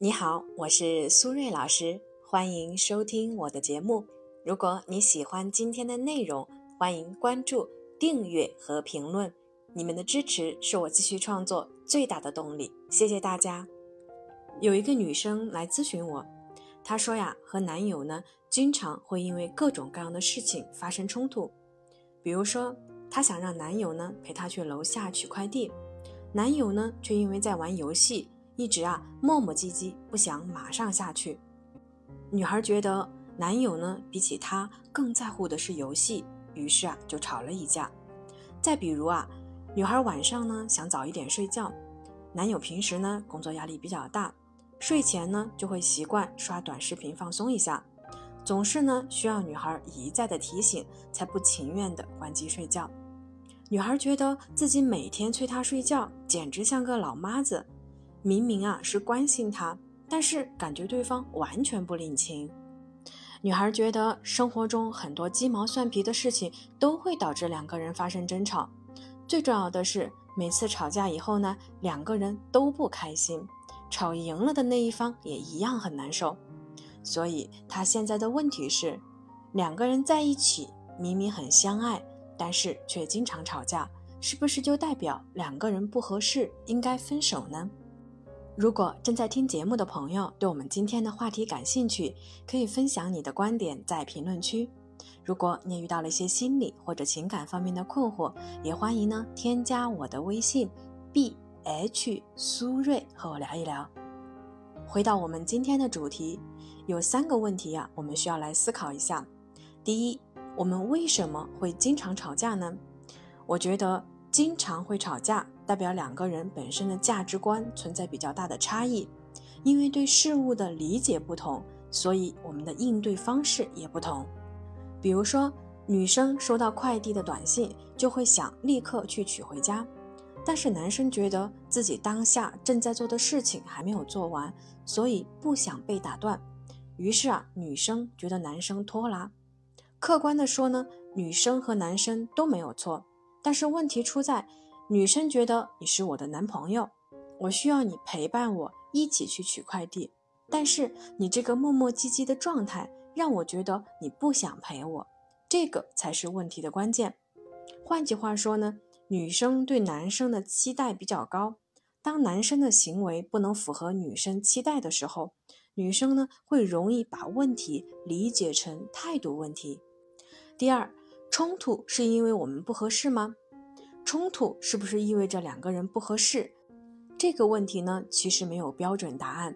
你好，我是苏瑞老师，欢迎收听我的节目。如果你喜欢今天的内容，欢迎关注、订阅和评论。你们的支持是我继续创作最大的动力，谢谢大家。有一个女生来咨询我，她说呀，和男友呢经常会因为各种各样的事情发生冲突，比如说她想让男友呢陪她去楼下取快递，男友呢却因为在玩游戏。一直啊磨磨唧唧，不想马上下去。女孩觉得男友呢比起她更在乎的是游戏，于是啊就吵了一架。再比如啊，女孩晚上呢想早一点睡觉，男友平时呢工作压力比较大，睡前呢就会习惯刷短视频放松一下，总是呢需要女孩一再的提醒，才不情愿的关机睡觉。女孩觉得自己每天催他睡觉，简直像个老妈子。明明啊是关心他，但是感觉对方完全不领情。女孩觉得生活中很多鸡毛蒜皮的事情都会导致两个人发生争吵，最重要的是每次吵架以后呢，两个人都不开心，吵赢了的那一方也一样很难受。所以她现在的问题是，两个人在一起明明很相爱，但是却经常吵架，是不是就代表两个人不合适，应该分手呢？如果正在听节目的朋友对我们今天的话题感兴趣，可以分享你的观点在评论区。如果你也遇到了一些心理或者情感方面的困惑，也欢迎呢添加我的微信 b h 苏瑞和我聊一聊。回到我们今天的主题，有三个问题呀，我们需要来思考一下。第一，我们为什么会经常吵架呢？我觉得经常会吵架。代表两个人本身的价值观存在比较大的差异，因为对事物的理解不同，所以我们的应对方式也不同。比如说，女生收到快递的短信就会想立刻去取回家，但是男生觉得自己当下正在做的事情还没有做完，所以不想被打断。于是啊，女生觉得男生拖拉。客观的说呢，女生和男生都没有错，但是问题出在。女生觉得你是我的男朋友，我需要你陪伴我一起去取快递，但是你这个磨磨唧唧的状态让我觉得你不想陪我，这个才是问题的关键。换句话说呢，女生对男生的期待比较高，当男生的行为不能符合女生期待的时候，女生呢会容易把问题理解成态度问题。第二，冲突是因为我们不合适吗？冲突是不是意味着两个人不合适？这个问题呢，其实没有标准答案，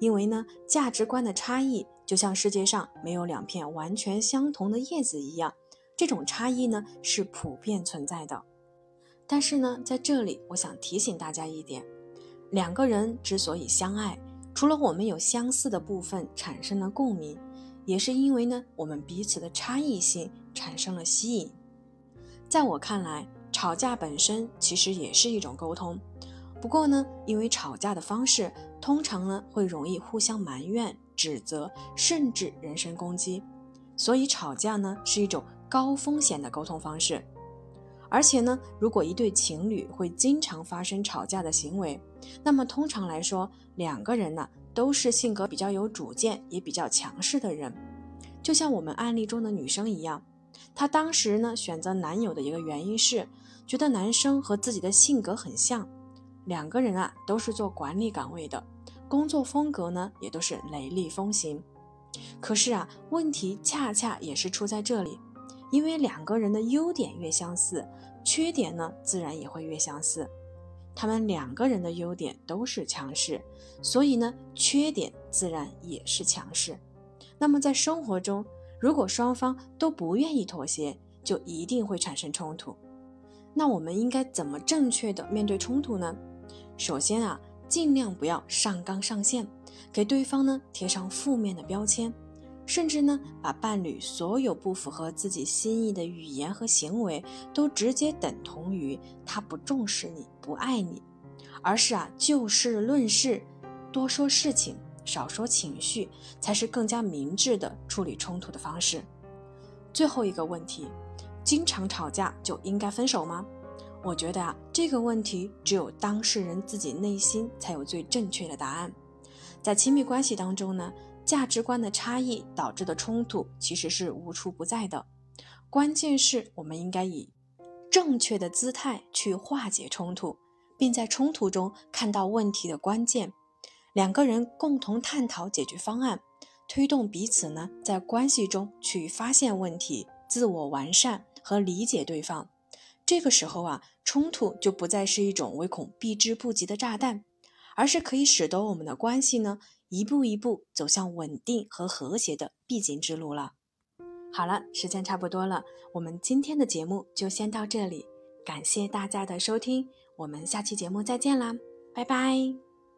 因为呢，价值观的差异就像世界上没有两片完全相同的叶子一样，这种差异呢是普遍存在的。但是呢，在这里我想提醒大家一点：两个人之所以相爱，除了我们有相似的部分产生了共鸣，也是因为呢，我们彼此的差异性产生了吸引。在我看来。吵架本身其实也是一种沟通，不过呢，因为吵架的方式通常呢会容易互相埋怨、指责，甚至人身攻击，所以吵架呢是一种高风险的沟通方式。而且呢，如果一对情侣会经常发生吵架的行为，那么通常来说，两个人呢都是性格比较有主见、也比较强势的人，就像我们案例中的女生一样，她当时呢选择男友的一个原因是。觉得男生和自己的性格很像，两个人啊都是做管理岗位的，工作风格呢也都是雷厉风行。可是啊，问题恰恰也是出在这里，因为两个人的优点越相似，缺点呢自然也会越相似。他们两个人的优点都是强势，所以呢缺点自然也是强势。那么在生活中，如果双方都不愿意妥协，就一定会产生冲突。那我们应该怎么正确的面对冲突呢？首先啊，尽量不要上纲上线，给对方呢贴上负面的标签，甚至呢把伴侣所有不符合自己心意的语言和行为都直接等同于他不重视你、不爱你，而是啊就事论事，多说事情，少说情绪，才是更加明智的处理冲突的方式。最后一个问题。经常吵架就应该分手吗？我觉得啊，这个问题只有当事人自己内心才有最正确的答案。在亲密关系当中呢，价值观的差异导致的冲突其实是无处不在的。关键是我们应该以正确的姿态去化解冲突，并在冲突中看到问题的关键，两个人共同探讨解决方案，推动彼此呢在关系中去发现问题、自我完善和理解对方。这个时候啊，冲突就不再是一种唯恐避之不及的炸弹。而是可以使得我们的关系呢，一步一步走向稳定和和谐的必经之路了。好了，时间差不多了，我们今天的节目就先到这里，感谢大家的收听，我们下期节目再见啦，拜拜。